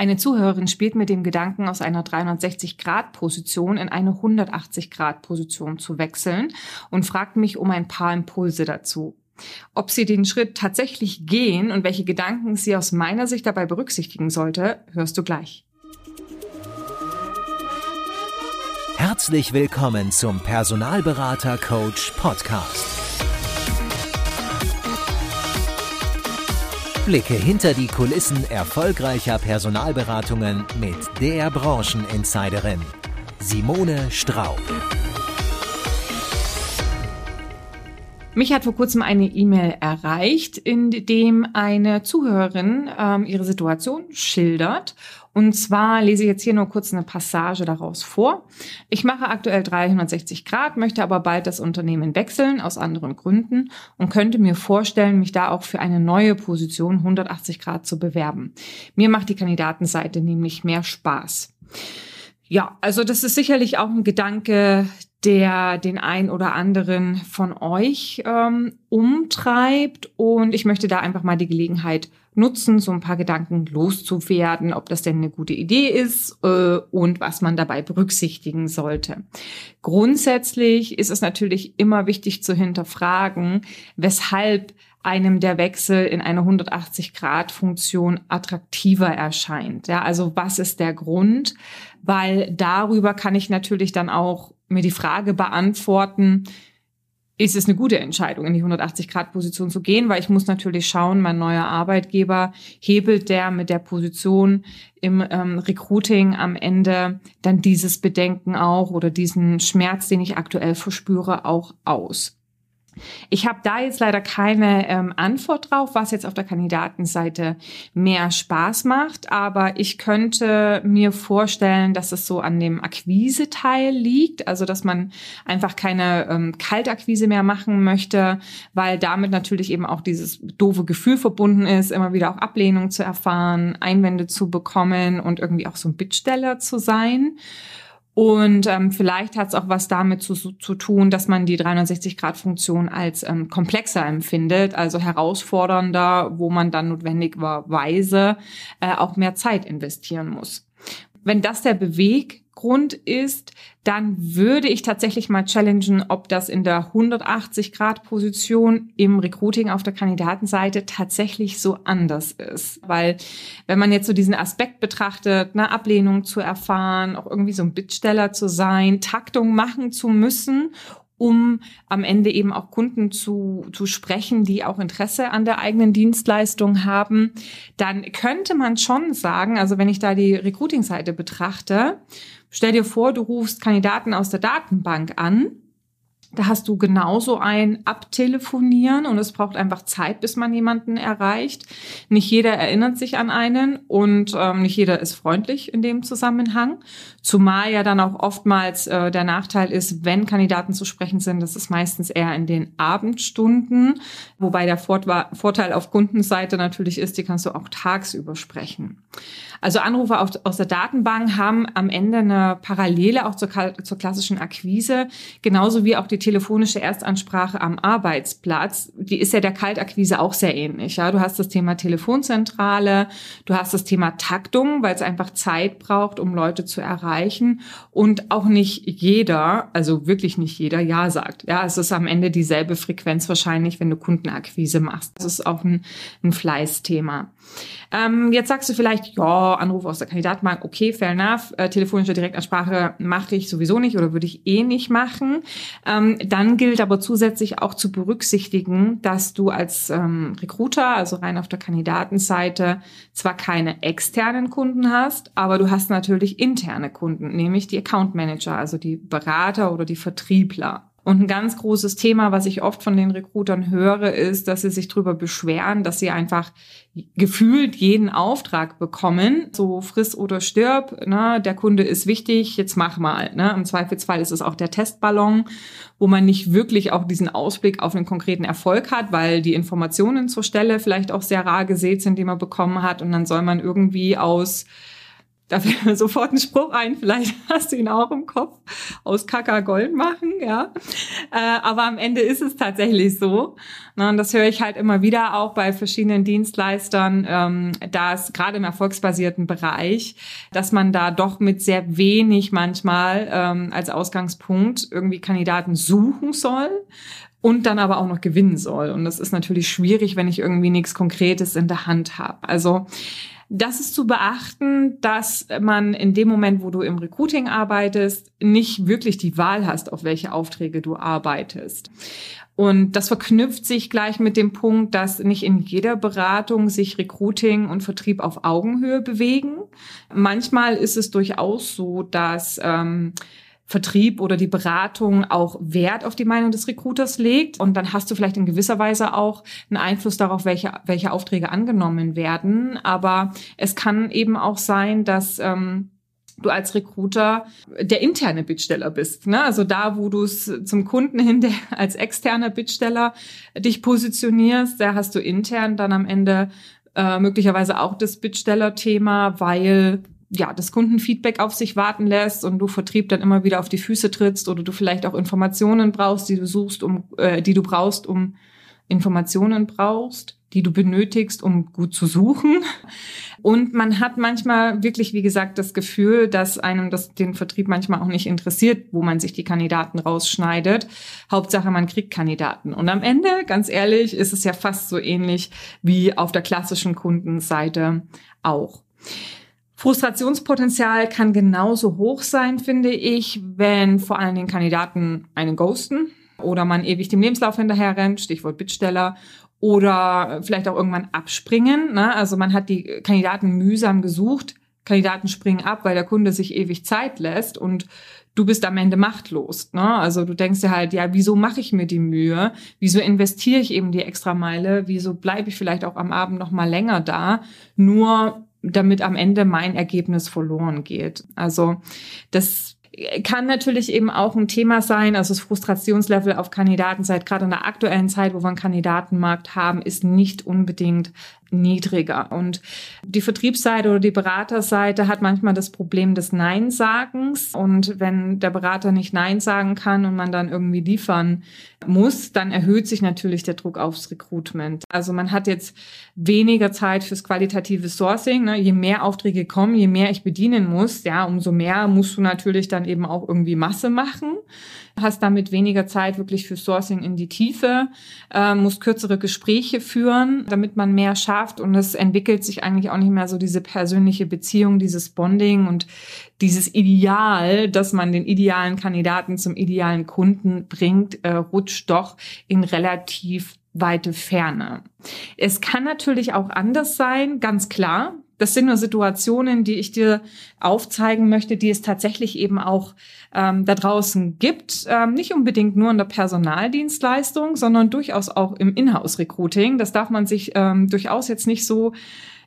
Eine Zuhörerin spielt mit dem Gedanken, aus einer 360-Grad-Position in eine 180-Grad-Position zu wechseln und fragt mich um ein paar Impulse dazu. Ob sie den Schritt tatsächlich gehen und welche Gedanken sie aus meiner Sicht dabei berücksichtigen sollte, hörst du gleich. Herzlich willkommen zum Personalberater Coach Podcast. Blicke hinter die Kulissen erfolgreicher Personalberatungen mit der Brancheninsiderin Simone Straub. Mich hat vor kurzem eine E-Mail erreicht, in dem eine Zuhörerin ähm, ihre Situation schildert. Und zwar lese ich jetzt hier nur kurz eine Passage daraus vor. Ich mache aktuell 360 Grad, möchte aber bald das Unternehmen wechseln aus anderen Gründen und könnte mir vorstellen, mich da auch für eine neue Position 180 Grad zu bewerben. Mir macht die Kandidatenseite nämlich mehr Spaß. Ja, also das ist sicherlich auch ein Gedanke, der den ein oder anderen von euch ähm, umtreibt. Und ich möchte da einfach mal die Gelegenheit nutzen, so ein paar Gedanken loszuwerden, ob das denn eine gute Idee ist äh, und was man dabei berücksichtigen sollte. Grundsätzlich ist es natürlich immer wichtig zu hinterfragen, weshalb einem der Wechsel in eine 180-Grad-Funktion attraktiver erscheint. Ja, also was ist der Grund? Weil darüber kann ich natürlich dann auch mir die Frage beantworten, ist es eine gute Entscheidung, in die 180-Grad-Position zu gehen, weil ich muss natürlich schauen, mein neuer Arbeitgeber hebelt der mit der Position im ähm, Recruiting am Ende dann dieses Bedenken auch oder diesen Schmerz, den ich aktuell verspüre, auch aus. Ich habe da jetzt leider keine ähm, Antwort drauf, was jetzt auf der Kandidatenseite mehr Spaß macht, aber ich könnte mir vorstellen, dass es so an dem Akquise-Teil liegt, also dass man einfach keine ähm, Kaltakquise mehr machen möchte, weil damit natürlich eben auch dieses doofe Gefühl verbunden ist, immer wieder auch Ablehnung zu erfahren, Einwände zu bekommen und irgendwie auch so ein Bittsteller zu sein. Und ähm, vielleicht hat es auch was damit zu, zu tun, dass man die 360-Grad-Funktion als ähm, komplexer empfindet, also herausfordernder, wo man dann notwendigerweise äh, auch mehr Zeit investieren muss. Wenn das der Beweggrund ist, dann würde ich tatsächlich mal challengen, ob das in der 180-Grad-Position im Recruiting auf der Kandidatenseite tatsächlich so anders ist. Weil wenn man jetzt so diesen Aspekt betrachtet, eine Ablehnung zu erfahren, auch irgendwie so ein Bittsteller zu sein, Taktung machen zu müssen um am Ende eben auch Kunden zu, zu sprechen, die auch Interesse an der eigenen Dienstleistung haben, dann könnte man schon sagen, also wenn ich da die Recruiting-Seite betrachte, stell dir vor, du rufst Kandidaten aus der Datenbank an da hast du genauso ein Abtelefonieren und es braucht einfach Zeit, bis man jemanden erreicht. Nicht jeder erinnert sich an einen und ähm, nicht jeder ist freundlich in dem Zusammenhang. Zumal ja dann auch oftmals äh, der Nachteil ist, wenn Kandidaten zu sprechen sind, das ist meistens eher in den Abendstunden, wobei der Vorteil auf Kundenseite natürlich ist, die kannst du auch tagsüber sprechen. Also Anrufe aus der Datenbank haben am Ende eine Parallele auch zur, zur klassischen Akquise, genauso wie auch die telefonische Erstansprache am Arbeitsplatz. Die ist ja der Kaltakquise auch sehr ähnlich. Ja, du hast das Thema Telefonzentrale, du hast das Thema Taktung, weil es einfach Zeit braucht, um Leute zu erreichen und auch nicht jeder, also wirklich nicht jeder, ja sagt. Ja, es ist am Ende dieselbe Frequenz wahrscheinlich, wenn du Kundenakquise machst. Das ist auch ein, ein Fleißthema. Ähm, jetzt sagst du vielleicht, ja, Anruf aus der Kandidatenbank, okay, fair enough. Äh, telefonische Direktansprache mache ich sowieso nicht oder würde ich eh nicht machen. Ähm, dann gilt aber zusätzlich auch zu berücksichtigen, dass du als ähm, Recruiter, also rein auf der Kandidatenseite, zwar keine externen Kunden hast, aber du hast natürlich interne Kunden, nämlich die Account Manager, also die Berater oder die Vertriebler. Und ein ganz großes Thema, was ich oft von den Recruitern höre, ist, dass sie sich darüber beschweren, dass sie einfach gefühlt jeden Auftrag bekommen. So friss oder stirb, ne? der Kunde ist wichtig, jetzt mach mal. Ne? Im Zweifelsfall ist es auch der Testballon, wo man nicht wirklich auch diesen Ausblick auf einen konkreten Erfolg hat, weil die Informationen zur Stelle vielleicht auch sehr rar gesät sind, die man bekommen hat. Und dann soll man irgendwie aus da fällt mir sofort ein Spruch ein, vielleicht hast du ihn auch im Kopf, aus Kaka Gold machen, ja. Äh, aber am Ende ist es tatsächlich so. Ne, und das höre ich halt immer wieder auch bei verschiedenen Dienstleistern, ähm, dass gerade im erfolgsbasierten Bereich, dass man da doch mit sehr wenig manchmal ähm, als Ausgangspunkt irgendwie Kandidaten suchen soll und dann aber auch noch gewinnen soll. Und das ist natürlich schwierig, wenn ich irgendwie nichts Konkretes in der Hand habe. Also das ist zu beachten, dass man in dem Moment, wo du im Recruiting arbeitest, nicht wirklich die Wahl hast, auf welche Aufträge du arbeitest. Und das verknüpft sich gleich mit dem Punkt, dass nicht in jeder Beratung sich Recruiting und Vertrieb auf Augenhöhe bewegen. Manchmal ist es durchaus so, dass ähm, Vertrieb oder die Beratung auch Wert auf die Meinung des Recruiters legt. Und dann hast du vielleicht in gewisser Weise auch einen Einfluss darauf, welche, welche Aufträge angenommen werden. Aber es kann eben auch sein, dass ähm, du als Recruiter der interne Bittsteller bist. Ne? Also da, wo du es zum Kunden hin der, als externer Bittsteller dich positionierst, da hast du intern dann am Ende äh, möglicherweise auch das Bittsteller-Thema, weil ja, das Kundenfeedback auf sich warten lässt und du Vertrieb dann immer wieder auf die Füße trittst oder du vielleicht auch Informationen brauchst, die du suchst, um, äh, die du brauchst, um Informationen brauchst, die du benötigst, um gut zu suchen. Und man hat manchmal wirklich, wie gesagt, das Gefühl, dass einem das den Vertrieb manchmal auch nicht interessiert, wo man sich die Kandidaten rausschneidet. Hauptsache, man kriegt Kandidaten. Und am Ende, ganz ehrlich, ist es ja fast so ähnlich wie auf der klassischen Kundenseite auch. Frustrationspotenzial kann genauso hoch sein, finde ich, wenn vor allen Dingen Kandidaten einen ghosten oder man ewig dem Lebenslauf hinterher rennt, Stichwort Bittsteller, oder vielleicht auch irgendwann abspringen. Ne? Also man hat die Kandidaten mühsam gesucht, Kandidaten springen ab, weil der Kunde sich ewig Zeit lässt und du bist am Ende machtlos. Ne? Also du denkst dir halt, ja, wieso mache ich mir die Mühe? Wieso investiere ich eben die extra Meile? Wieso bleibe ich vielleicht auch am Abend noch mal länger da? Nur damit am Ende mein Ergebnis verloren geht. Also das kann natürlich eben auch ein Thema sein. Also das Frustrationslevel auf Kandidatenseite, gerade in der aktuellen Zeit, wo wir einen Kandidatenmarkt haben, ist nicht unbedingt niedriger. Und die Vertriebsseite oder die Beraterseite hat manchmal das Problem des Nein-Sagens. Und wenn der Berater nicht Nein sagen kann und man dann irgendwie liefern muss, dann erhöht sich natürlich der Druck aufs Recruitment. Also man hat jetzt weniger Zeit fürs qualitative Sourcing. Ne? Je mehr Aufträge kommen, je mehr ich bedienen muss, ja, umso mehr musst du natürlich dann eben auch irgendwie Masse machen hast damit weniger Zeit wirklich für Sourcing in die Tiefe, äh, musst kürzere Gespräche führen, damit man mehr schafft und es entwickelt sich eigentlich auch nicht mehr so diese persönliche Beziehung, dieses Bonding und dieses Ideal, dass man den idealen Kandidaten zum idealen Kunden bringt, äh, rutscht doch in relativ weite Ferne. Es kann natürlich auch anders sein, ganz klar. Das sind nur Situationen, die ich dir aufzeigen möchte, die es tatsächlich eben auch ähm, da draußen gibt. Ähm, nicht unbedingt nur in der Personaldienstleistung, sondern durchaus auch im Inhouse-Recruiting. Das darf man sich ähm, durchaus jetzt nicht so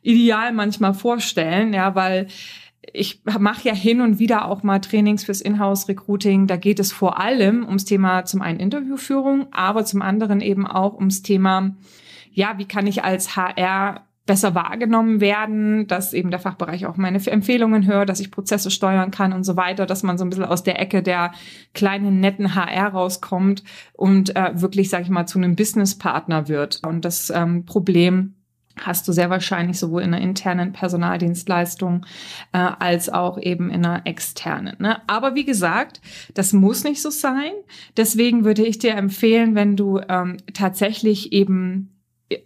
ideal manchmal vorstellen, ja, weil ich mache ja hin und wieder auch mal Trainings fürs Inhouse-Recruiting. Da geht es vor allem ums Thema zum einen Interviewführung, aber zum anderen eben auch ums Thema, ja, wie kann ich als HR besser wahrgenommen werden, dass eben der Fachbereich auch meine Empfehlungen hört, dass ich Prozesse steuern kann und so weiter, dass man so ein bisschen aus der Ecke der kleinen, netten HR rauskommt und äh, wirklich, sage ich mal, zu einem Businesspartner wird. Und das ähm, Problem hast du sehr wahrscheinlich sowohl in einer internen Personaldienstleistung äh, als auch eben in einer externen. Ne? Aber wie gesagt, das muss nicht so sein. Deswegen würde ich dir empfehlen, wenn du ähm, tatsächlich eben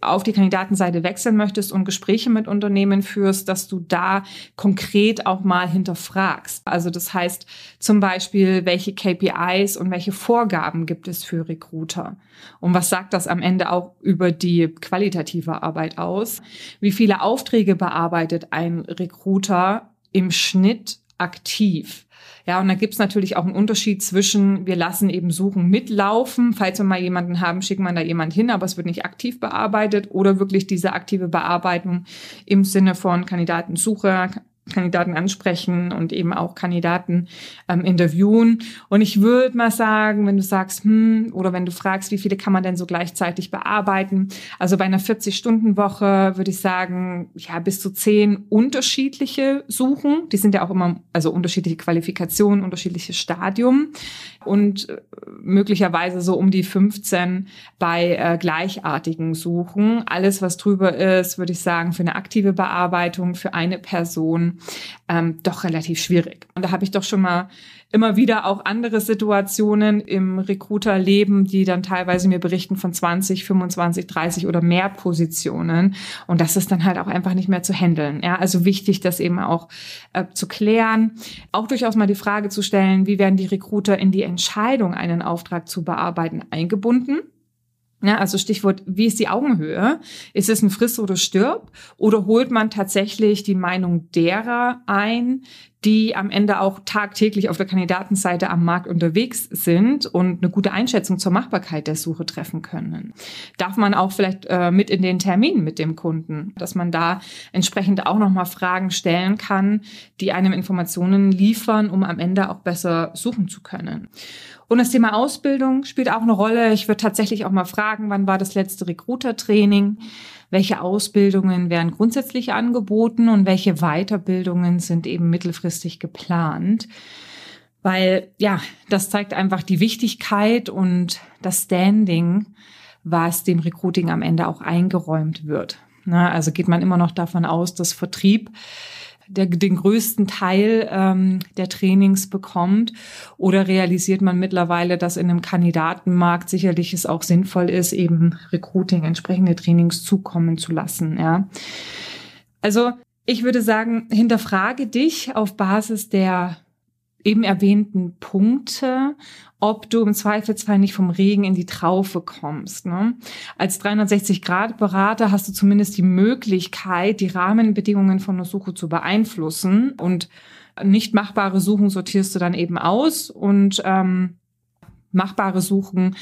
auf die Kandidatenseite wechseln möchtest und Gespräche mit Unternehmen führst, dass du da konkret auch mal hinterfragst. Also das heißt zum Beispiel, welche KPIs und welche Vorgaben gibt es für Recruiter? Und was sagt das am Ende auch über die qualitative Arbeit aus? Wie viele Aufträge bearbeitet ein Recruiter im Schnitt aktiv? Ja, und da gibt's natürlich auch einen Unterschied zwischen, wir lassen eben Suchen mitlaufen. Falls wir mal jemanden haben, schicken wir da jemand hin, aber es wird nicht aktiv bearbeitet oder wirklich diese aktive Bearbeitung im Sinne von Kandidatensuche, Kandidaten ansprechen und eben auch Kandidaten ähm, interviewen. Und ich würde mal sagen, wenn du sagst, hm, oder wenn du fragst, wie viele kann man denn so gleichzeitig bearbeiten? Also bei einer 40-Stunden-Woche würde ich sagen, ja, bis zu zehn unterschiedliche suchen. Die sind ja auch immer, also unterschiedliche Qualifikationen, unterschiedliches Stadium und äh, möglicherweise so um die 15 bei äh, gleichartigen Suchen. Alles, was drüber ist, würde ich sagen, für eine aktive Bearbeitung für eine Person ähm, doch relativ schwierig. Und da habe ich doch schon mal immer wieder auch andere Situationen im Recruiter-Leben, die dann teilweise mir berichten von 20, 25, 30 oder mehr Positionen. Und das ist dann halt auch einfach nicht mehr zu handeln. Ja, also wichtig, das eben auch äh, zu klären. Auch durchaus mal die Frage zu stellen, wie werden die Recruiter in die Entscheidung, einen Auftrag zu bearbeiten, eingebunden? Ja, also Stichwort, wie ist die Augenhöhe? Ist es ein Friss oder Stirb? Oder holt man tatsächlich die Meinung derer ein, die am Ende auch tagtäglich auf der Kandidatenseite am Markt unterwegs sind und eine gute Einschätzung zur Machbarkeit der Suche treffen können? Darf man auch vielleicht äh, mit in den Termin mit dem Kunden, dass man da entsprechend auch nochmal Fragen stellen kann, die einem Informationen liefern, um am Ende auch besser suchen zu können. Und das Thema Ausbildung spielt auch eine Rolle. Ich würde tatsächlich auch mal fragen, wann war das letzte Recruiter-Training? Welche Ausbildungen werden grundsätzlich angeboten und welche Weiterbildungen sind eben mittelfristig geplant? Weil, ja, das zeigt einfach die Wichtigkeit und das Standing, was dem Recruiting am Ende auch eingeräumt wird. also geht man immer noch davon aus, dass Vertrieb der, den größten Teil ähm, der Trainings bekommt? Oder realisiert man mittlerweile, dass in einem Kandidatenmarkt sicherlich es auch sinnvoll ist, eben Recruiting entsprechende Trainings zukommen zu lassen? Ja. Also ich würde sagen, hinterfrage dich auf Basis der eben erwähnten Punkte, ob du im Zweifelsfall nicht vom Regen in die Traufe kommst. Ne? Als 360-Grad-Berater hast du zumindest die Möglichkeit, die Rahmenbedingungen von einer Suche zu beeinflussen und nicht machbare Suchen sortierst du dann eben aus und ähm, machbare suchen.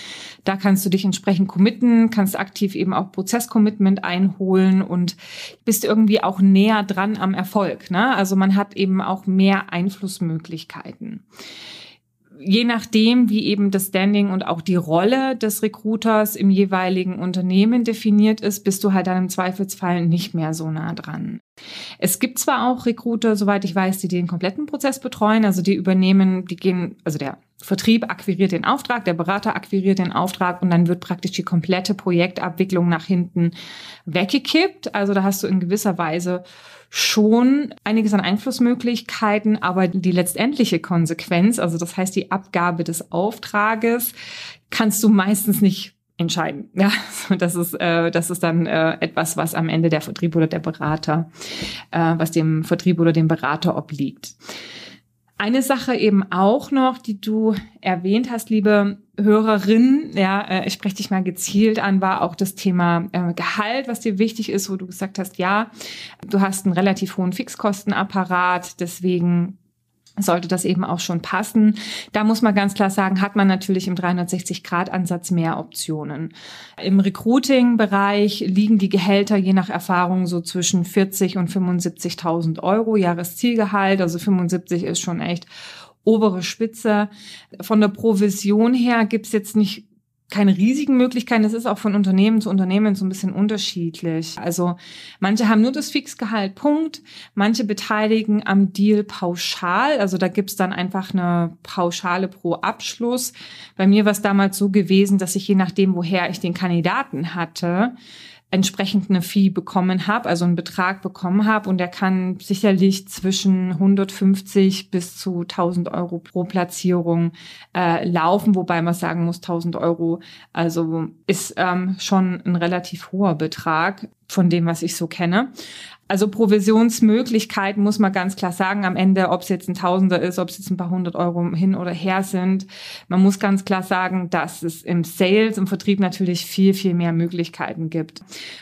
Da kannst du dich entsprechend committen, kannst aktiv eben auch Prozesscommitment einholen und bist irgendwie auch näher dran am Erfolg. Ne? Also man hat eben auch mehr Einflussmöglichkeiten je nachdem, wie eben das Standing und auch die Rolle des Recruiters im jeweiligen Unternehmen definiert ist, bist du halt dann im Zweifelsfall nicht mehr so nah dran. Es gibt zwar auch Recruiter, soweit ich weiß, die den kompletten Prozess betreuen, also die übernehmen, die gehen, also der Vertrieb akquiriert den Auftrag, der Berater akquiriert den Auftrag und dann wird praktisch die komplette Projektabwicklung nach hinten weggekippt. Also da hast du in gewisser Weise schon einiges an Einflussmöglichkeiten, aber die letztendliche Konsequenz, also das heißt die Abgabe des Auftrages, kannst du meistens nicht entscheiden. Ja, das ist äh, das ist dann äh, etwas, was am Ende der Vertrieb oder der Berater, äh, was dem Vertrieb oder dem Berater obliegt. Eine Sache eben auch noch, die du erwähnt hast, liebe Hörerin, ja, äh, ich spreche dich mal gezielt an, war auch das Thema äh, Gehalt, was dir wichtig ist, wo du gesagt hast, ja, du hast einen relativ hohen Fixkostenapparat, deswegen sollte das eben auch schon passen. Da muss man ganz klar sagen, hat man natürlich im 360-Grad-Ansatz mehr Optionen. Im Recruiting-Bereich liegen die Gehälter je nach Erfahrung so zwischen 40 und 75.000 Euro Jahreszielgehalt. Also 75 ist schon echt obere Spitze. Von der Provision her gibt's jetzt nicht keine riesigen Möglichkeiten. Es ist auch von Unternehmen zu Unternehmen so ein bisschen unterschiedlich. Also manche haben nur das Fixgehalt, Punkt. Manche beteiligen am Deal pauschal. Also da gibt's dann einfach eine Pauschale pro Abschluss. Bei mir war es damals so gewesen, dass ich je nachdem, woher ich den Kandidaten hatte, entsprechend eine Fee bekommen habe, also einen Betrag bekommen habe und der kann sicherlich zwischen 150 bis zu 1000 Euro pro Platzierung äh, laufen, wobei man sagen muss, 1000 Euro also ist ähm, schon ein relativ hoher Betrag von dem, was ich so kenne. Also Provisionsmöglichkeiten muss man ganz klar sagen am Ende, ob es jetzt ein Tausender ist, ob es jetzt ein paar hundert Euro hin oder her sind. Man muss ganz klar sagen, dass es im Sales, im Vertrieb natürlich viel, viel mehr Möglichkeiten gibt.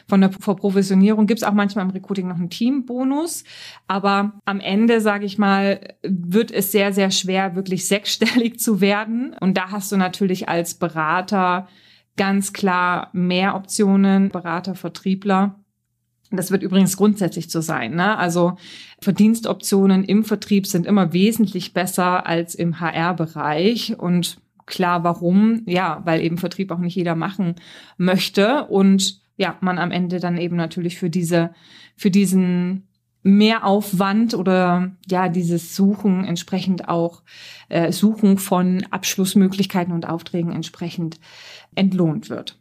Von der Verprovisionierung gibt es auch manchmal im Recruiting noch einen Teambonus. Aber am Ende, sage ich mal, wird es sehr, sehr schwer, wirklich sechsstellig zu werden. Und da hast du natürlich als Berater ganz klar mehr Optionen, Berater, Vertriebler Das wird übrigens grundsätzlich so sein. Ne? Also Verdienstoptionen im Vertrieb sind immer wesentlich besser als im HR-Bereich. Und klar, warum? Ja, weil eben Vertrieb auch nicht jeder machen möchte. Und ja, man am Ende dann eben natürlich für diese, für diesen Mehraufwand oder ja dieses Suchen entsprechend auch äh, Suchen von Abschlussmöglichkeiten und Aufträgen entsprechend entlohnt wird.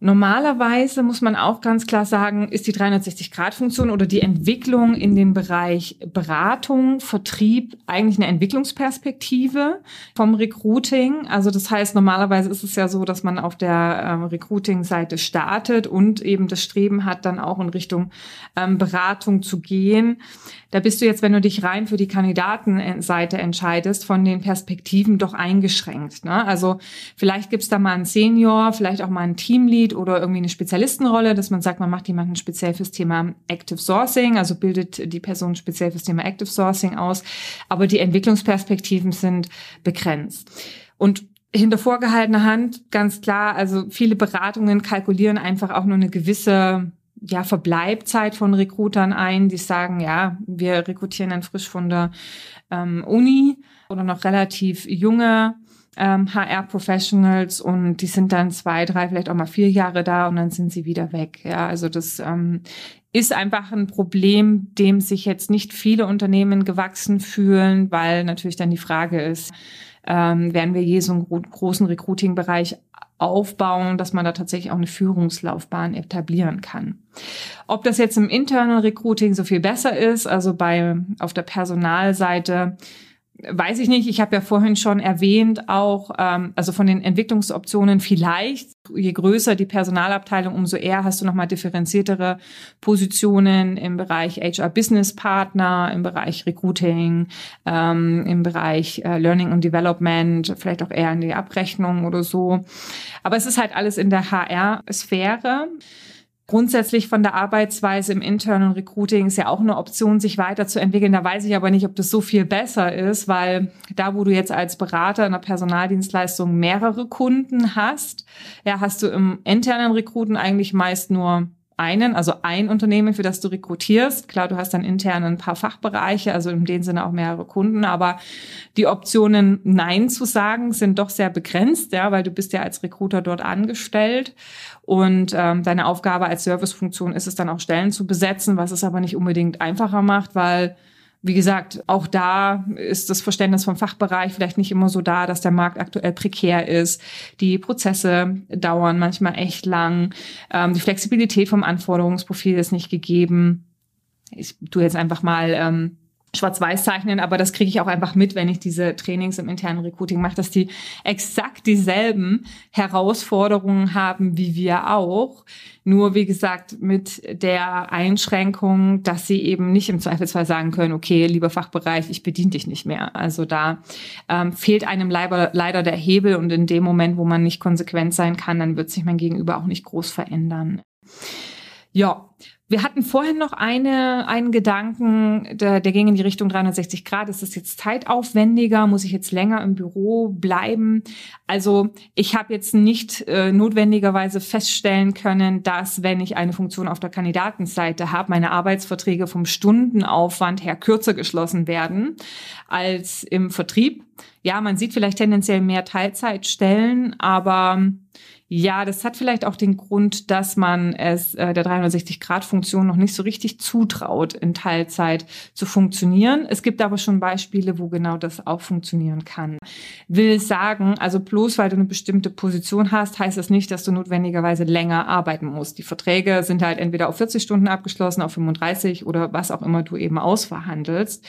Normalerweise muss man auch ganz klar sagen, ist die 360-Grad-Funktion oder die Entwicklung in den Bereich Beratung, Vertrieb eigentlich eine Entwicklungsperspektive vom Recruiting. Also das heißt, normalerweise ist es ja so, dass man auf der ähm, Recruiting-Seite startet und eben das Streben hat, dann auch in Richtung ähm, Beratung zu gehen. Da bist du jetzt, wenn du dich rein für die Kandidatenseite entscheidest, von den Perspektiven doch eingeschränkt. Ne? Also vielleicht gibt's da mal einen Senior, vielleicht auch mal einen Teamlead oder irgendwie eine Spezialistenrolle, dass man sagt, man macht jemanden speziell fürs Thema Active Sourcing, also bildet die Person speziell fürs Thema Active Sourcing aus. Aber die Entwicklungsperspektiven sind begrenzt. Und hinter vorgehaltener Hand, ganz klar, also viele Beratungen kalkulieren einfach auch nur eine gewisse ja, Verbleibzeit von Recruitern ein, die sagen, ja, wir rekrutieren dann frisch von der ähm, Uni oder noch relativ junge ähm, HR-Professionals und die sind dann zwei, drei, vielleicht auch mal vier Jahre da und dann sind sie wieder weg. Ja, also das ähm, ist einfach ein Problem, dem sich jetzt nicht viele Unternehmen gewachsen fühlen, weil natürlich dann die Frage ist, ähm, werden wir je so einen großen Recruiting-Bereich aufbauen, dass man da tatsächlich auch eine Führungslaufbahn etablieren kann. Ob das jetzt im Internal Recruiting so viel besser ist, also bei auf der Personalseite Weiß ich nicht. Ich habe ja vorhin schon erwähnt, auch ähm, also von den Entwicklungsoptionen vielleicht. Je größer die Personalabteilung, umso eher hast du nochmal differenziertere Positionen im Bereich HR Business Partner, im Bereich Recruiting, ähm, im Bereich äh, Learning und Development, vielleicht auch eher in die Abrechnung oder so. Aber es ist halt alles in der HR-Sphäre. Grundsätzlich von der Arbeitsweise im Internal Recruiting ist ja auch eine Option, sich weiterzuentwickeln. Da weiß ich aber nicht, ob das so viel besser ist, weil da, wo du jetzt als Berater in der Personaldienstleistung mehrere Kunden hast, ja, hast du im internen Recruiten eigentlich meist nur einen, also ein Unternehmen, für das du rekrutierst. Klar, du hast dann intern ein paar Fachbereiche, also in dem Sinne auch mehrere Kunden, aber die Optionen Nein zu sagen sind doch sehr begrenzt, ja, weil du bist ja als Recruiter dort angestellt und ähm, deine Aufgabe als Servicefunktion ist es dann auch Stellen zu besetzen, was es aber nicht unbedingt einfacher macht, weil wie gesagt, auch da ist das Verständnis vom Fachbereich vielleicht nicht immer so da, dass der Markt aktuell prekär ist. Die Prozesse dauern manchmal echt lang. Ähm, die Flexibilität vom Anforderungsprofil ist nicht gegeben. Ich tue jetzt einfach mal ähm, schwarz-weiß zeichnen, aber das kriege ich auch einfach mit, wenn ich diese Trainings im internen Recruiting mache, dass die exakt dieselben Herausforderungen haben wie wir auch. Nur wie gesagt mit der Einschränkung, dass sie eben nicht im Zweifelsfall sagen können, okay, lieber Fachbereich, ich bediene dich nicht mehr. Also da ähm, fehlt einem leider, leider der Hebel und in dem Moment, wo man nicht konsequent sein kann, dann wird sich mein Gegenüber auch nicht groß verändern. Ja, wir hatten vorhin noch eine, einen Gedanken, der, der ging in die Richtung 360 Grad. Ist das jetzt zeitaufwendiger? Muss ich jetzt länger im Büro bleiben? Also ich habe jetzt nicht äh, notwendigerweise feststellen können, dass wenn ich eine Funktion auf der Kandidatenseite habe, meine Arbeitsverträge vom Stundenaufwand her kürzer geschlossen werden als im Vertrieb. Ja, man sieht vielleicht tendenziell mehr Teilzeitstellen, aber ja, das hat vielleicht auch den Grund, dass man es äh, der 360-Grad-Funktion noch nicht so richtig zutraut, in Teilzeit zu funktionieren. Es gibt aber schon Beispiele, wo genau das auch funktionieren kann. Will sagen, also bloß weil du eine bestimmte Position hast, heißt das nicht, dass du notwendigerweise länger arbeiten musst. Die Verträge sind halt entweder auf 40 Stunden abgeschlossen, auf 35 oder was auch immer du eben ausverhandelst.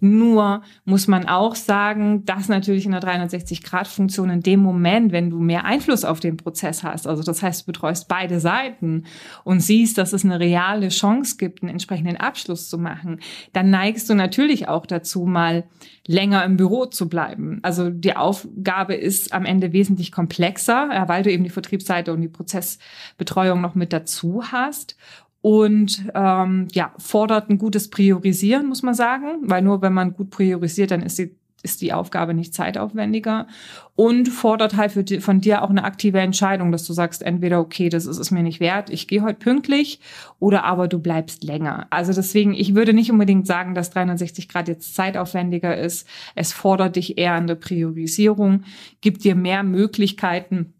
Nur muss man auch sagen, dass natürlich in der 360-Grad-Funktion in dem Moment, wenn du mehr Einfluss auf den Prozess Prozess hast. Also das heißt, du betreust beide Seiten und siehst, dass es eine reale Chance gibt, einen entsprechenden Abschluss zu machen, dann neigst du natürlich auch dazu, mal länger im Büro zu bleiben. Also die Aufgabe ist am Ende wesentlich komplexer, weil du eben die Vertriebsseite und die Prozessbetreuung noch mit dazu hast und ähm, ja fordert ein gutes Priorisieren, muss man sagen, weil nur wenn man gut priorisiert, dann ist die ist die Aufgabe nicht zeitaufwendiger und fordert halt für, von dir auch eine aktive Entscheidung, dass du sagst, entweder, okay, das ist es mir nicht wert, ich gehe heute pünktlich oder aber du bleibst länger. Also deswegen, ich würde nicht unbedingt sagen, dass 360 Grad jetzt zeitaufwendiger ist. Es fordert dich eher an der Priorisierung, gibt dir mehr Möglichkeiten,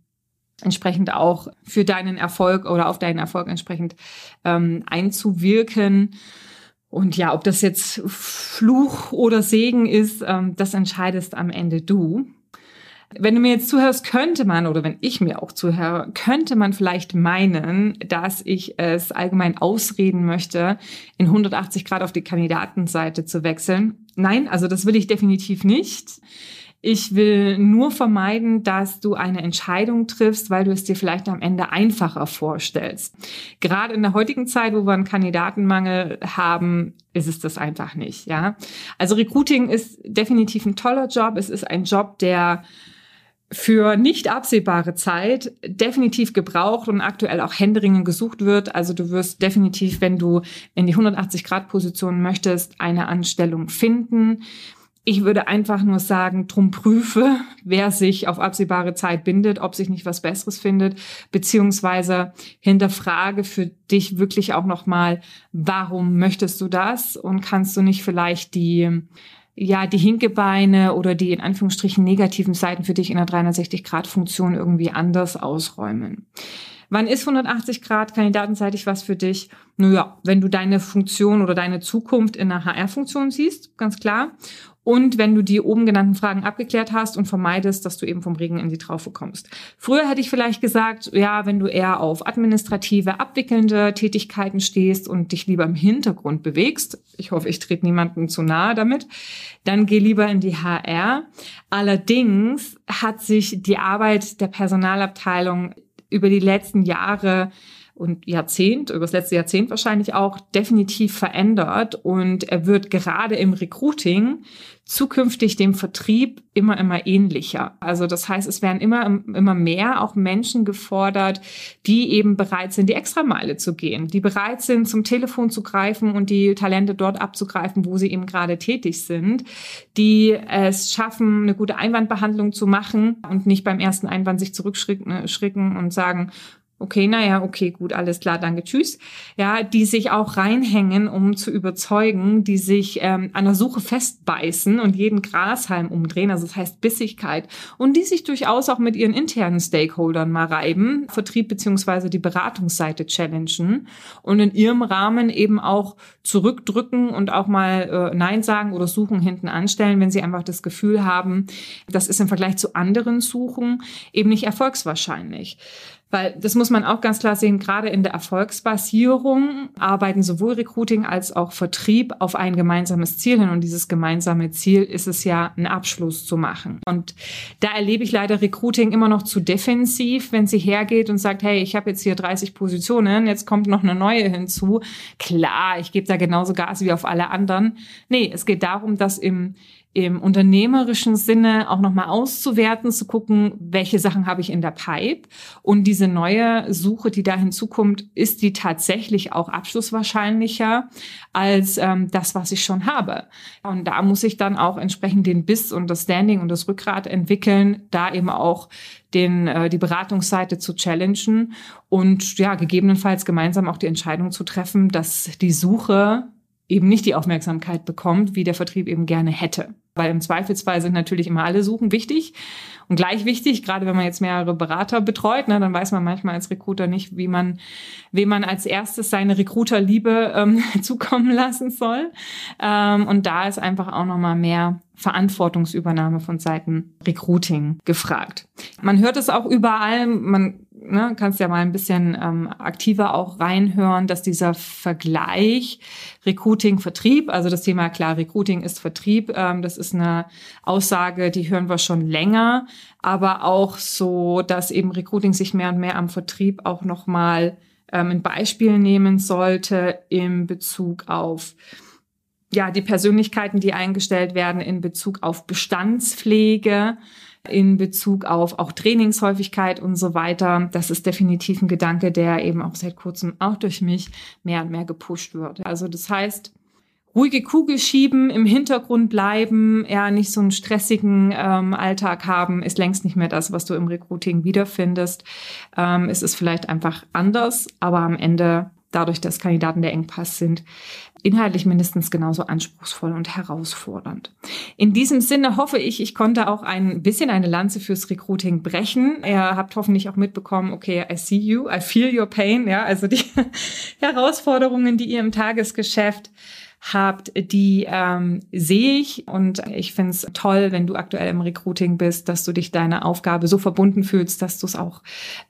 entsprechend auch für deinen Erfolg oder auf deinen Erfolg entsprechend ähm, einzuwirken. Und ja, ob das jetzt Fluch oder Segen ist, ähm, das entscheidest am Ende du. Wenn du mir jetzt zuhörst, könnte man, oder wenn ich mir auch zuhöre, könnte man vielleicht meinen, dass ich es allgemein ausreden möchte, in 180 Grad auf die Kandidatenseite zu wechseln. Nein, also das will ich definitiv nicht. Ich will nur vermeiden, dass du eine Entscheidung triffst, weil du es dir vielleicht am Ende einfacher vorstellst. Gerade in der heutigen Zeit, wo wir einen Kandidatenmangel haben, ist es das einfach nicht, ja. Also Recruiting ist definitiv ein toller Job. Es ist ein Job, der für nicht absehbare Zeit definitiv gebraucht und aktuell auch händeringend gesucht wird. Also du wirst definitiv, wenn du in die 180 Grad Position möchtest, eine Anstellung finden. Ich würde einfach nur sagen, drum prüfe, wer sich auf absehbare Zeit bindet, ob sich nicht was Besseres findet, beziehungsweise hinterfrage für dich wirklich auch nochmal, warum möchtest du das und kannst du nicht vielleicht die, ja, die Hinkebeine oder die in Anführungsstrichen negativen Seiten für dich in der 360-Grad-Funktion irgendwie anders ausräumen. Wann ist 180 Grad kandidatenseitig was für dich? Naja, wenn du deine Funktion oder deine Zukunft in einer HR-Funktion siehst, ganz klar. Und wenn du die oben genannten Fragen abgeklärt hast und vermeidest, dass du eben vom Regen in die Traufe kommst. Früher hätte ich vielleicht gesagt, ja, wenn du eher auf administrative, abwickelnde Tätigkeiten stehst und dich lieber im Hintergrund bewegst, ich hoffe, ich trete niemandem zu nahe damit, dann geh lieber in die HR. Allerdings hat sich die Arbeit der Personalabteilung über die letzten Jahre und Jahrzehnt, über das letzte Jahrzehnt wahrscheinlich auch, definitiv verändert. Und er wird gerade im Recruiting zukünftig dem Vertrieb immer, immer ähnlicher. Also das heißt, es werden immer, immer mehr auch Menschen gefordert, die eben bereit sind, die Extrameile zu gehen, die bereit sind, zum Telefon zu greifen und die Talente dort abzugreifen, wo sie eben gerade tätig sind, die es schaffen, eine gute Einwandbehandlung zu machen und nicht beim ersten Einwand sich zurückschrecken und sagen, okay, naja, okay, gut, alles klar, danke, tschüss. Ja, die sich auch reinhängen, um zu überzeugen, die sich ähm, an der Suche festbeißen und jeden Grashalm umdrehen, also das heißt Bissigkeit, und die sich durchaus auch mit ihren internen Stakeholdern mal reiben, Vertrieb beziehungsweise die Beratungsseite challengen und in ihrem Rahmen eben auch zurückdrücken und auch mal äh, Nein sagen oder Suchen hinten anstellen, wenn sie einfach das Gefühl haben, das ist im Vergleich zu anderen Suchen eben nicht erfolgswahrscheinlich. Weil das muss man auch ganz klar sehen, gerade in der Erfolgsbasierung arbeiten sowohl Recruiting als auch Vertrieb auf ein gemeinsames Ziel hin. Und dieses gemeinsame Ziel ist es ja, einen Abschluss zu machen. Und da erlebe ich leider Recruiting immer noch zu defensiv, wenn sie hergeht und sagt, hey, ich habe jetzt hier 30 Positionen, jetzt kommt noch eine neue hinzu. Klar, ich gebe da genauso Gas wie auf alle anderen. Nee, es geht darum, dass im im unternehmerischen Sinne auch nochmal auszuwerten, zu gucken, welche Sachen habe ich in der Pipe und diese neue Suche, die da hinzukommt, ist die tatsächlich auch abschlusswahrscheinlicher als ähm, das, was ich schon habe. Und da muss ich dann auch entsprechend den Biss und das Standing und das Rückgrat entwickeln, da eben auch den, äh, die Beratungsseite zu challengen und ja, gegebenenfalls gemeinsam auch die Entscheidung zu treffen, dass die Suche eben nicht die Aufmerksamkeit bekommt, wie der Vertrieb eben gerne hätte. Weil im Zweifelsfall sind natürlich immer alle Suchen wichtig und gleich wichtig, gerade wenn man jetzt mehrere Berater betreut, ne, dann weiß man manchmal als Recruiter nicht, wie man, wem man als erstes seine Recruiterliebe ähm, zukommen lassen soll. Ähm, und da ist einfach auch nochmal mehr Verantwortungsübernahme von Seiten Recruiting gefragt. Man hört es auch überall, man ne, kannst ja mal ein bisschen ähm, aktiver auch reinhören, dass dieser Vergleich Recruiting, Vertrieb, also das Thema klar, Recruiting ist Vertrieb, ähm, das ist eine Aussage, die hören wir schon länger, aber auch so, dass eben Recruiting sich mehr und mehr am Vertrieb auch nochmal ähm, ein Beispiel nehmen sollte in Bezug auf ja, die Persönlichkeiten, die eingestellt werden in Bezug auf Bestandspflege, in Bezug auf auch Trainingshäufigkeit und so weiter. Das ist definitiv ein Gedanke, der eben auch seit kurzem auch durch mich mehr und mehr gepusht wird. Also das heißt, ruhige Kugel schieben, im Hintergrund bleiben, ja, nicht so einen stressigen ähm, Alltag haben, ist längst nicht mehr das, was du im Recruiting wiederfindest. Ähm, es ist vielleicht einfach anders, aber am Ende, dadurch, dass Kandidaten der Engpass sind, inhaltlich mindestens genauso anspruchsvoll und herausfordernd. In diesem Sinne hoffe ich, ich konnte auch ein bisschen eine Lanze fürs Recruiting brechen. Ihr habt hoffentlich auch mitbekommen, okay, I see you, I feel your pain, ja, also die Herausforderungen, die ihr im Tagesgeschäft habt, die ähm, sehe ich und ich finde es toll, wenn du aktuell im Recruiting bist, dass du dich deiner Aufgabe so verbunden fühlst, dass du es auch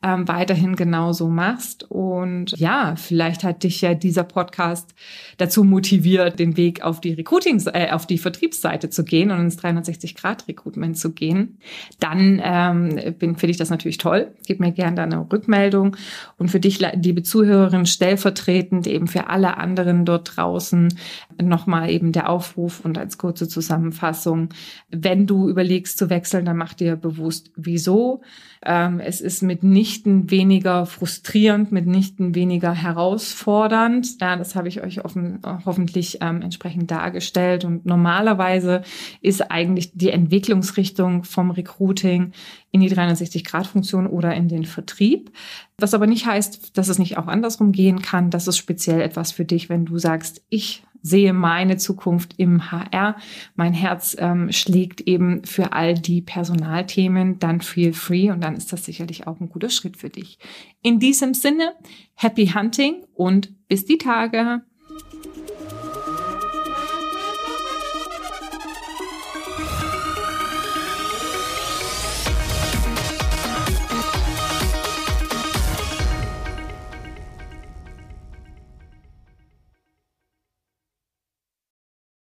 ähm, weiterhin genauso machst. Und ja, vielleicht hat dich ja dieser Podcast dazu motiviert, den Weg auf die Recruiting, äh, auf die Vertriebsseite zu gehen und ins 360-Grad-Recruitment zu gehen. Dann ähm, bin finde ich das natürlich toll. Gib mir gerne deine Rückmeldung. Und für dich, liebe Zuhörerin, stellvertretend eben für alle anderen dort draußen, Nochmal eben der Aufruf und als kurze Zusammenfassung. Wenn du überlegst zu wechseln, dann mach dir bewusst, wieso. Ähm, es ist mitnichten weniger frustrierend, mitnichten weniger herausfordernd. Ja, das habe ich euch offen, hoffentlich ähm, entsprechend dargestellt. Und normalerweise ist eigentlich die Entwicklungsrichtung vom Recruiting in die 360-Grad-Funktion oder in den Vertrieb. Was aber nicht heißt, dass es nicht auch andersrum gehen kann. Das ist speziell etwas für dich, wenn du sagst, ich sehe meine Zukunft im HR. Mein Herz ähm, schlägt eben für all die Personalthemen. Dann feel free und dann ist das sicherlich auch ein guter Schritt für dich. In diesem Sinne, happy hunting und bis die Tage.